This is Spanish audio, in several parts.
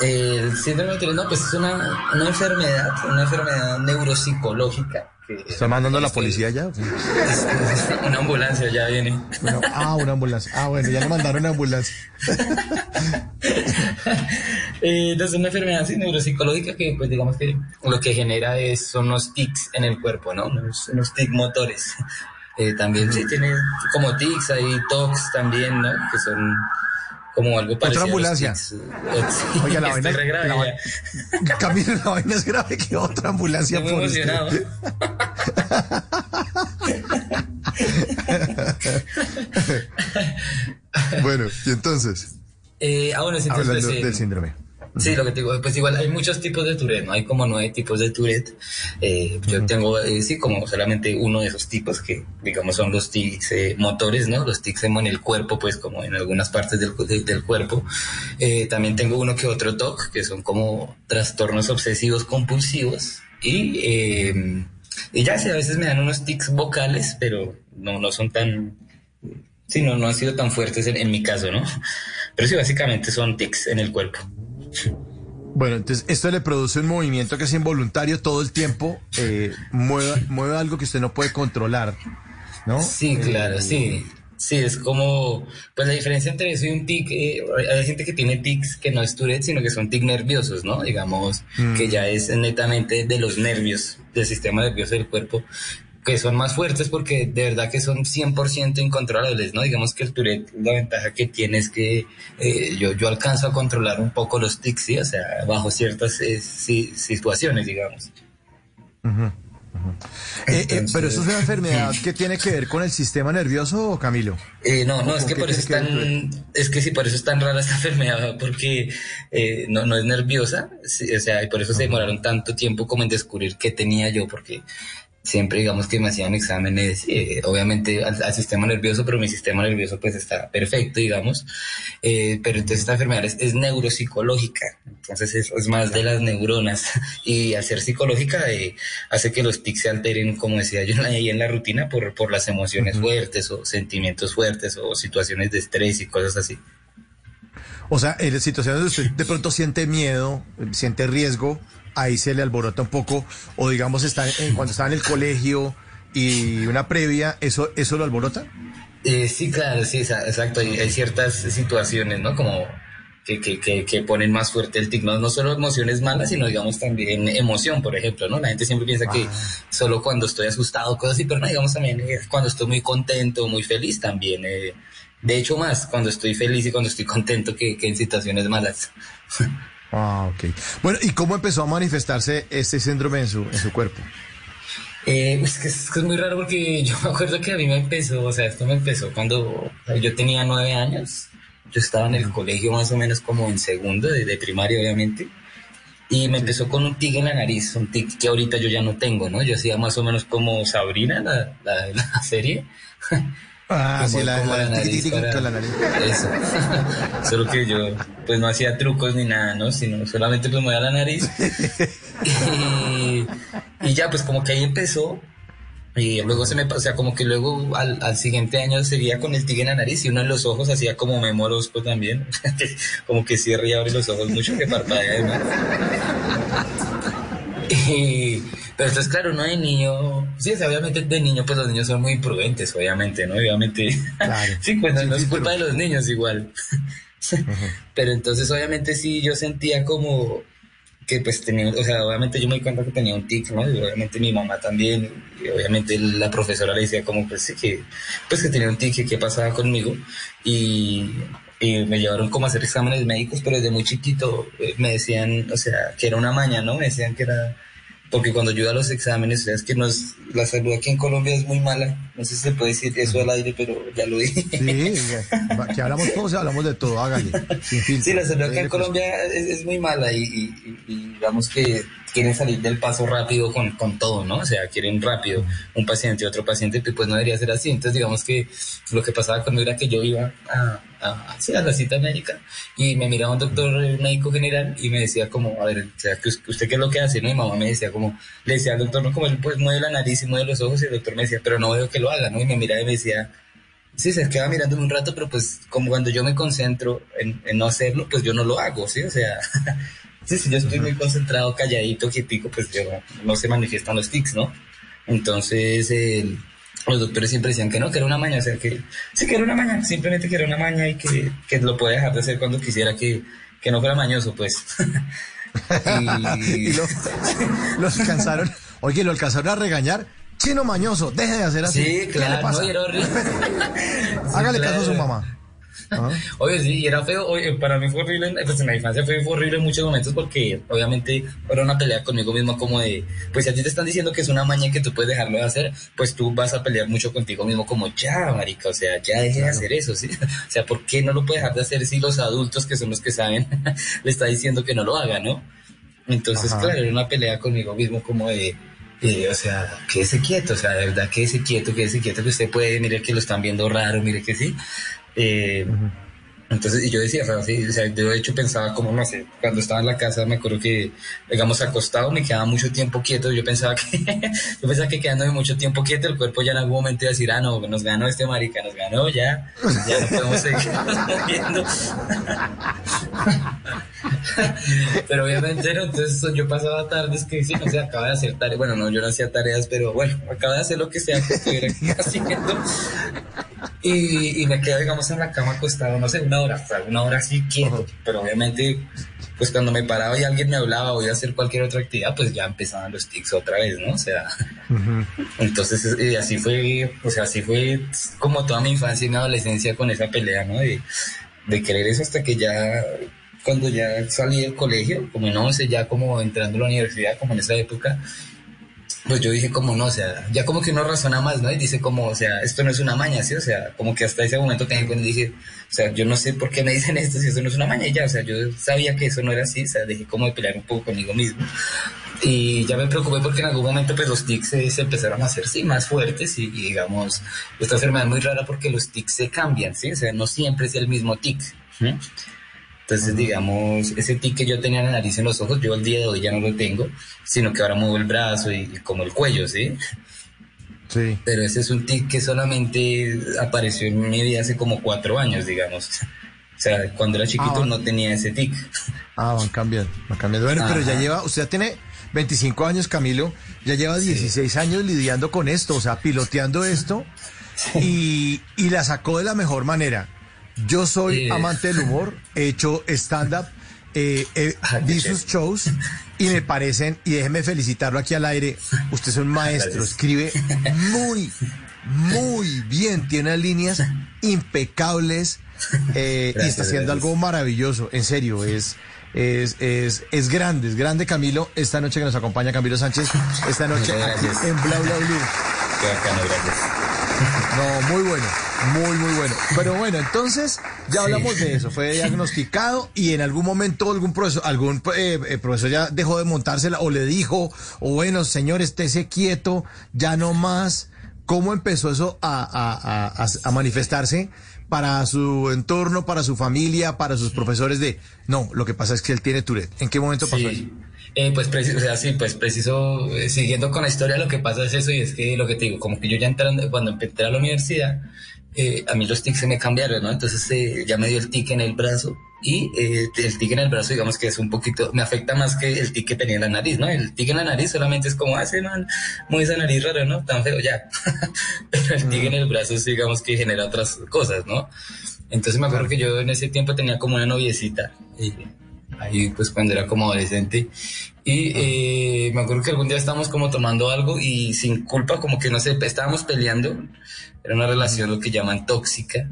El síndrome de Tourette, no, pues es una, una enfermedad, una enfermedad neuropsicológica. ¿Está mandando la policía ya? una ambulancia ya viene. ah, una ambulancia. Ah, bueno, ya le mandaron una ambulancia. eh, es una enfermedad así, neuropsicológica que, pues digamos que lo que genera es, son los tics en el cuerpo, ¿no? Unos, unos tics motores. Eh, también sí tiene como tics, hay tocs también, ¿no? Que son como algo parecido. Otra ambulancia. Oiga, la vaina, grave, la, Camilo, la vaina es grave que otra ambulancia por emocionado. bueno, y entonces. Eh, ah, bueno, entonces, Hablando pues, del síndrome. Sí, lo que te digo, pues igual hay muchos tipos de Tourette, ¿no? Hay como nueve tipos de Tourette. Eh, yo tengo, eh, sí, como solamente uno de esos tipos que, digamos, son los tics eh, motores, ¿no? Los tics en el cuerpo, pues como en algunas partes del, del cuerpo. también tengo uno que otro TOC, que son como trastornos obsesivos compulsivos. Y, y ya sé, a veces me dan unos tics vocales, pero no, no son tan, sí, no, no han sido tan fuertes en, en mi caso, ¿no? Pero sí, básicamente son tics en el cuerpo. Bueno, entonces esto le produce un movimiento que es involuntario todo el tiempo, eh, mueve, algo que usted no puede controlar, ¿no? Sí, eh, claro, sí. Sí, es como, pues la diferencia entre eso y un tic, eh, hay gente que tiene tics que no es Tourette, sino que son tics nerviosos, ¿no? Digamos, que mm. ya es netamente de los nervios, del sistema nervioso del cuerpo que son más fuertes porque de verdad que son 100% incontrolables, ¿no? Digamos que el Tourette, la ventaja que tiene es que eh, yo, yo alcanzo a controlar un poco los tics, ¿sí? O sea, bajo ciertas eh, situaciones, digamos. Eh, pero eso es una enfermedad que tiene que ver con el sistema nervioso, Camilo. no, no, es que por eso es tan, es que sí, por eso es tan rara esta enfermedad, porque no, no es nerviosa, o sea, y por eso se demoraron tanto tiempo como en descubrir qué tenía yo, porque siempre digamos que me hacían exámenes, eh, obviamente al, sistema nervioso, pero mi sistema nervioso pues está perfecto, digamos, eh, pero entonces esta enfermedad es, neuropsicológica, entonces es, es, más de las neuronas. Y al ser psicológica eh, hace que los tics se alteren, como decía yo ahí en la rutina, por, por las emociones fuertes o sentimientos fuertes o situaciones de estrés y cosas así. O sea, en situaciones donde usted de pronto siente miedo, siente riesgo, ahí se le alborota un poco, o digamos está en, cuando está en el colegio y una previa, ¿eso, eso lo alborota? Eh, sí, claro, sí, exacto. Hay, ciertas situaciones, ¿no? Como que, que, que, ponen más fuerte el tic, ¿no? no solo emociones malas, sino digamos también emoción, por ejemplo, ¿no? La gente siempre piensa que ah. solo cuando estoy asustado, cosas así, pero no, digamos también eh, cuando estoy muy contento, muy feliz también. Eh, de hecho, más cuando estoy feliz y cuando estoy contento que, que en situaciones malas. Ah, ok. Bueno, ¿y cómo empezó a manifestarse este síndrome en su, en su cuerpo? Eh, pues que es, que es, muy raro porque yo me acuerdo que a mí me empezó, o sea, esto me empezó cuando yo tenía nueve años. Yo estaba en el colegio más o menos como en segundo, de, primaria obviamente. Y me empezó con un tic en la nariz, un tic que ahorita yo ya no tengo, ¿no? Yo hacía más o menos como Sabrina, la, la, la serie. Ah, sí, la, la, nariz Eso. Solo que yo, pues no hacía trucos ni nada, ¿no? Sino solamente pues movía la nariz. y, ya, pues como que ahí empezó. Y luego se me o sea, como que luego al, al siguiente año seguía con el tigre en la nariz y uno en los ojos hacía como memorosco también. como que cierra y abre los ojos mucho que parpadea además. Y pero entonces, claro, no hay niño, sí, obviamente de niño, pues los niños son muy imprudentes, obviamente, ¿no? Obviamente, sí, pues no, es culpa de los niños igual. Pero entonces, obviamente, sí, yo sentía como que pues tenía, o sea, obviamente yo me di cuenta que tenía un tic, ¿no? Y obviamente mi mamá también, y obviamente la profesora le decía como pues que, pues que tenía un tic, que qué pasaba conmigo, y, y me llevaron como a hacer exámenes médicos, pero desde muy chiquito eh, me decían, o sea, que era una maña, ¿no? Me decían que era porque cuando yo a los exámenes, es que nos, la salud aquí en Colombia es muy mala. No sé si se puede decir eso al aire, pero ya lo dije. Sí, que hablamos todos, hablamos de todo, hágale. sí, la salud aquí en Colombia es, muy mala y, y, digamos que quieren salir del paso rápido con, con todo, ¿no? O sea, quieren rápido un paciente y otro paciente, pues no debería ser así. Entonces, digamos que lo que pasaba conmigo era que yo iba a, a, a la cita médica y me miraba un doctor médico general y me decía como, a ver, o sea, ¿usted qué es lo que hace? ¿no? Y mi mamá me decía como, le decía al doctor, no, como él pues mueve la nariz y mueve los ojos y el doctor me decía, pero no veo que lo haga, ¿no? Y me miraba y me decía, sí, se queda mirándome un rato, pero pues como cuando yo me concentro en, no hacerlo, pues yo no lo hago, ¿sí? O sea, sí, si yo estoy muy concentrado, calladito, quietico, pues yo, no se manifiestan los tics, ¿no? Entonces, los doctores siempre decían que no, que era una maña, o sea, que sí, que era una maña, simplemente que era una maña y que, que lo puede dejar de hacer cuando quisiera, que, que no fuera mañoso, pues. y, lo, los alcanzaron, oye, lo alcanzaron a regañar chino mañoso, deje de hacer así. Sí, claro, pasa? No, era horrible. Hágale caso a su mamá. Oye, sí, y era feo, oye, para mí fue horrible, pues en la infancia fue, horrible en muchos momentos porque obviamente era una pelea conmigo mismo como de, pues si a ti te están diciendo que es una maña que tú puedes dejarlo de hacer, pues tú vas a pelear mucho contigo mismo como, ya, marica, o sea, ya deje de hacer eso, ¿sí? O sea, ¿por qué no lo puede dejar de hacer si los adultos que son los que saben le está diciendo que no lo haga, ¿no? Entonces, claro, era una pelea conmigo mismo como de, o sea, quédese quieto, o sea, de verdad, quédese quieto, quédese quieto, que usted puede, mire que lo están viendo raro, mire que sí. Eh, entonces, y yo decía, o sea, yo de hecho pensaba como, no sé, cuando estaba en la casa me acuerdo que, digamos, acostado me quedaba mucho tiempo quieto, yo pensaba que, yo pensaba que quedándome mucho tiempo quieto el cuerpo ya en algún momento iba a decir, ah, no, nos ganó este marica, nos ganó, ya, ya no podemos seguir moviendo. pero obviamente no, entonces yo pasaba tardes que sí, no sé, acaba de hacer tareas, bueno, no, yo no hacía tareas, pero bueno, acaba de hacer lo que sea que estuviera haciendo. Y, y me quedo, digamos, en la cama acostado, no sé, una hora, una hora así quieto, pero obviamente, pues cuando me paraba y alguien me hablaba o iba a hacer cualquier otra actividad, pues ya empezaban los tics otra vez, ¿no? O sea, entonces y así fue, o sea, así fue como toda mi infancia y mi adolescencia con esa pelea, ¿no? De, de querer eso hasta que ya cuando ya salí del colegio, como en 11, ya como entrando a la universidad, como en esa época, pues yo dije como no, o sea, ya como que uno razona más, ¿no? Y dice como, o sea, esto no es una maña, ¿sí? O sea, como que hasta ese momento tenía cuando dije, o sea, yo no sé por qué me dicen esto si eso no es una maña y ya, o sea, yo sabía que eso no era así, o sea, dejé como de pelear un poco conmigo mismo. Y ya me preocupé porque en algún momento pues los tics se, empezaron a hacer, sí, más fuertes y, digamos, esta enfermedad es muy rara porque los tics se cambian, ¿sí? O sea, no siempre es el mismo tic. Entonces, digamos, ese tic que yo tenía en la nariz en los ojos, yo el día de hoy ya no lo tengo, sino que ahora muevo el brazo y, como el cuello, ¿sí? Sí. Pero ese es un tic que solamente apareció en mi vida hace como cuatro años, digamos. O sea, cuando era chiquito ah, no tenía ese tic. Ah, van cambiando, van cambiando. Bueno, pero ya lleva, usted tiene 25 años, Camilo, ya lleva 16 años lidiando con esto, o sea, piloteando esto y, y la sacó de la mejor manera. Yo soy amante del humor, he hecho stand-up, eh, eh vi sus shows y me parecen, y déjeme felicitarlo aquí al aire, usted es un maestro, escribe muy, muy bien, tiene líneas impecables eh, y está haciendo algo maravilloso, en serio, es... Es, es, es grande, es grande Camilo, esta noche que nos acompaña Camilo Sánchez, esta noche aquí en Bla Bla Blue. Qué bacano, gracias. No, muy bueno, muy, muy bueno. Pero bueno, entonces ya hablamos de eso. Fue diagnosticado y en algún momento algún profesor, algún eh, eh, profesor ya dejó de montársela o le dijo, o bueno, señor, estése quieto, ya no más. ¿Cómo empezó eso a, a, manifestarse para su entorno, para su familia, para sus profesores de, no, lo que pasa es que él tiene Tourette? ¿En qué momento pasó eso? Eh, pues preciso, o sea, sí, pues preciso, eh, siguiendo con la historia, lo que pasa es eso, y es que lo que te digo, como que yo ya entrando, cuando entré a la universidad, eh, a mí los tics se me cambiaron, ¿no? Entonces eh, ya me dio el tic en el brazo, y eh, el tic en el brazo, digamos que es un poquito, me afecta más que el tic que tenía en la nariz, ¿no? El tic en la nariz solamente es como, hace, ah, man, muy esa nariz rara, ¿no? Tan feo, ya. Pero el tic en el brazo, digamos que genera otras cosas, ¿no? Entonces me acuerdo que yo en ese tiempo tenía como una noviecita, y ahí pues cuando era como adolescente. Y eh, me acuerdo que algún día estábamos como tomando algo y sin culpa, como que no sé, estábamos peleando. Era una relación lo que llaman tóxica.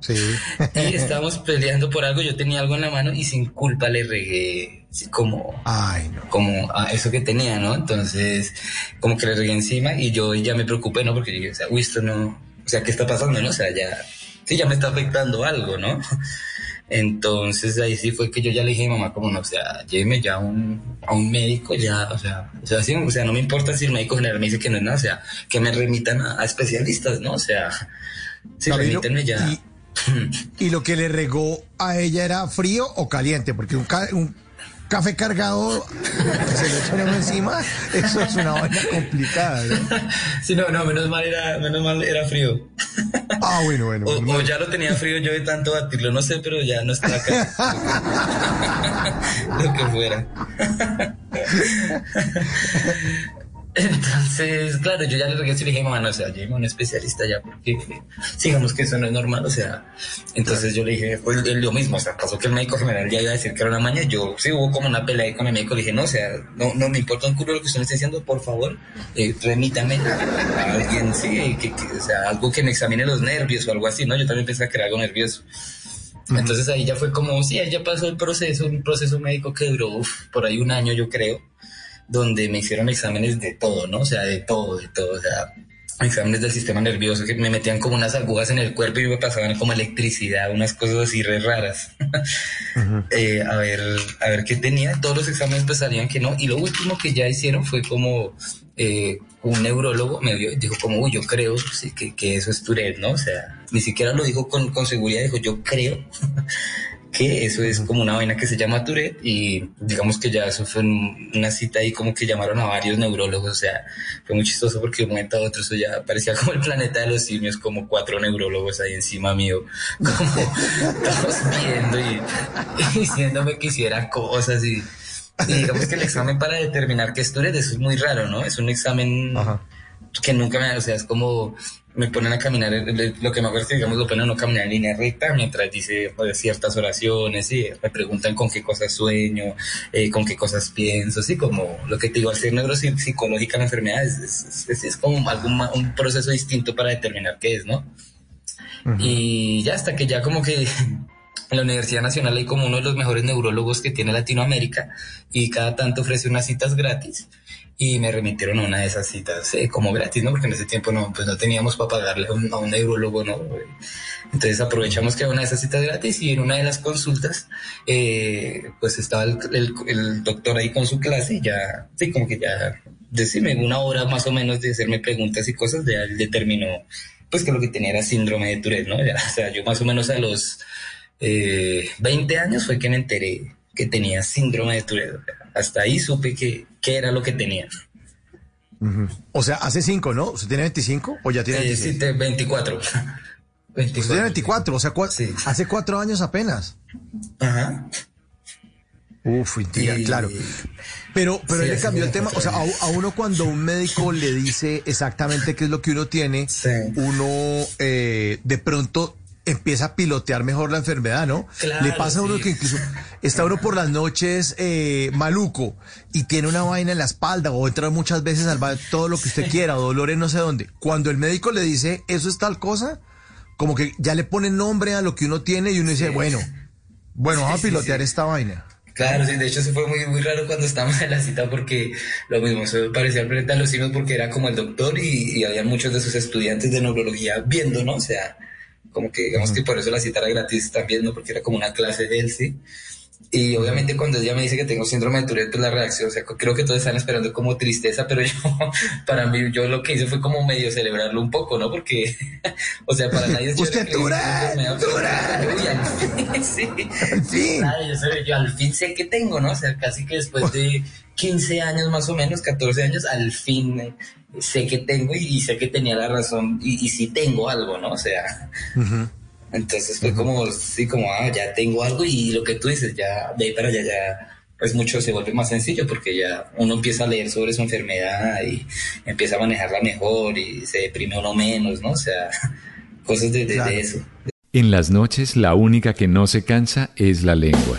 Sí. y estábamos peleando por algo, yo tenía algo en la mano y sin culpa le regué como, Ay, no. como a eso que tenía, ¿no? Entonces, como que le regué encima y yo ya me preocupé, ¿no? Porque dije, o sea, uy, esto no, o sea, ¿qué está pasando, no? O sea, ya, sí, ya me está afectando algo, ¿no? Entonces ahí sí fue que yo ya le dije a mi mamá como no, o sea, lléveme ya a un, a un médico, ya, o sea, o sea, sí, o sea, no me importa si el médico general me dice que no es nada, o sea, que me remitan a, especialistas, ¿no? O sea, sí, remítanme ya. Y, lo que le regó a ella era frío o caliente, porque un, un café cargado, se lo echan encima, eso es una vaina complicada. ¿no? Sí, no, no, menos mal era, menos mal era frío. Ah, bueno, bueno. O, ya lo tenía frío yo de tanto batirlo, no sé, pero ya no está acá. lo que fuera. Entonces, claro, yo ya le regresé y le dije, mamá, o sea, llévame a un especialista ya, porque sigamos que eso no es normal, o sea, entonces yo le dije, pues lo mismo, o sea, pasó que el médico general ya iba a decir que era una maña, yo sí hubo como una pelea ahí con el médico, le dije, no, o sea, no, no me importa un culo lo que usted me está diciendo, por favor, eh, remítame a alguien, sí, que, o sea, algo que me examine los nervios o algo así, ¿no? Yo también pensaba que era algo nervioso. Entonces ahí ya fue como, sí, ahí ya pasó el proceso, un proceso médico que duró por ahí un año, yo creo donde me hicieron exámenes de todo, ¿no? O sea, de todo, de todo, o sea, exámenes del sistema nervioso que me metían como unas agujas en el cuerpo y me pasaban como electricidad, unas cosas así re raras. Eh, a ver, a ver qué tenía. Todos los exámenes pues salían que no. Y lo último que ya hicieron fue como eh, un neurólogo me dijo como, uy, yo creo que, que, eso es Tourette, ¿no? O sea, ni siquiera lo dijo con, con seguridad, dijo, yo creo que eso es como una vaina que se llama Tourette y digamos que ya eso fue una cita ahí como que llamaron a varios neurólogos, o sea, fue muy chistoso porque de un momento a otro eso ya parecía como el planeta de los simios, como cuatro neurólogos ahí encima mío, como todos viendo y, diciéndome que hiciera cosas y, digamos que el examen para determinar qué es Tourette, eso es muy raro, ¿no? Es un examen que nunca me, o sea, es como me ponen a caminar, lo que me acuerdo es que digamos lo ponen a no caminar en línea recta mientras dice pues, ciertas oraciones y me preguntan con qué cosas sueño, eh, con qué cosas pienso, así como lo que te digo, al ser neuropsicológica la enfermedad es, es, es, como algún, un proceso distinto para determinar qué es, ¿no? Y ya hasta que ya como que en la Universidad Nacional hay como uno de los mejores neurólogos que tiene Latinoamérica y cada tanto ofrece unas citas gratis y me remitieron a una de esas citas eh, como gratis, ¿no? Porque en ese tiempo no, pues no teníamos para pagarle a un, neurólogo, ¿no? Entonces aprovechamos que era una de esas citas gratis y en una de las consultas, eh, pues estaba el, el, doctor ahí con su clase y ya, sí, como que ya, decirme una hora más o menos de hacerme preguntas y cosas, ya él determinó, pues que lo que tenía era síndrome de Tourette, ¿no? o sea, yo más o menos a los eh, 20 años fue que me enteré que tenía síndrome de Tourette. Hasta ahí supe que, que era lo que tenía. O sea, hace cinco, ¿no? ¿Usted tiene 25 o ya tiene 26? Sí, 24. 24. Usted tiene 24, o sea, hace cuatro años apenas. Ajá. Uf, claro. Pero, pero él le cambió el tema. O sea, a, uno cuando un médico le dice exactamente qué es lo que uno tiene, uno eh, de pronto empieza a pilotear mejor la enfermedad, ¿no? Le pasa a uno que incluso está uno por las noches eh, maluco y tiene una vaina en la espalda o entra muchas veces al baño, todo lo que usted quiera, o dolores no sé dónde. Cuando el médico le dice, eso es tal cosa, como que ya le pone nombre a lo que uno tiene y uno dice, bueno, bueno, vamos a pilotear esta vaina. Claro, sí, de hecho eso fue muy, muy raro cuando estábamos en la cita porque lo mismo, eso parecía planeta de los signos porque era como el doctor y, y había muchos de sus estudiantes de neurología viendo, ¿no? O sea, como que digamos que por eso la cita era gratis también, ¿no? Porque era como una clase de él, sí. Y obviamente cuando ella me dice que tengo síndrome de Tourette, pues la reacción, o sea, creo que todos están esperando como tristeza, pero yo, para mí, yo lo que hice fue como medio celebrarlo un poco, ¿no? Porque, o sea, para nadie es ¡Usted Tourette! Sí, sí. yo, yo al fin sé que tengo, ¿no? O sea, casi que después de 15 años más o menos, 14 años, al fin sé que tengo y, sé que tenía la razón y, y sí tengo algo, ¿no? O sea, entonces fue como, sí, como, ah, ya tengo algo y lo que tú dices, ya de ahí para allá ya pues mucho se vuelve más sencillo porque ya uno empieza a leer sobre su enfermedad y empieza a manejarla mejor y se deprime uno menos, ¿no? O sea, cosas de, de eso. En las noches la única que no se cansa es la lengua.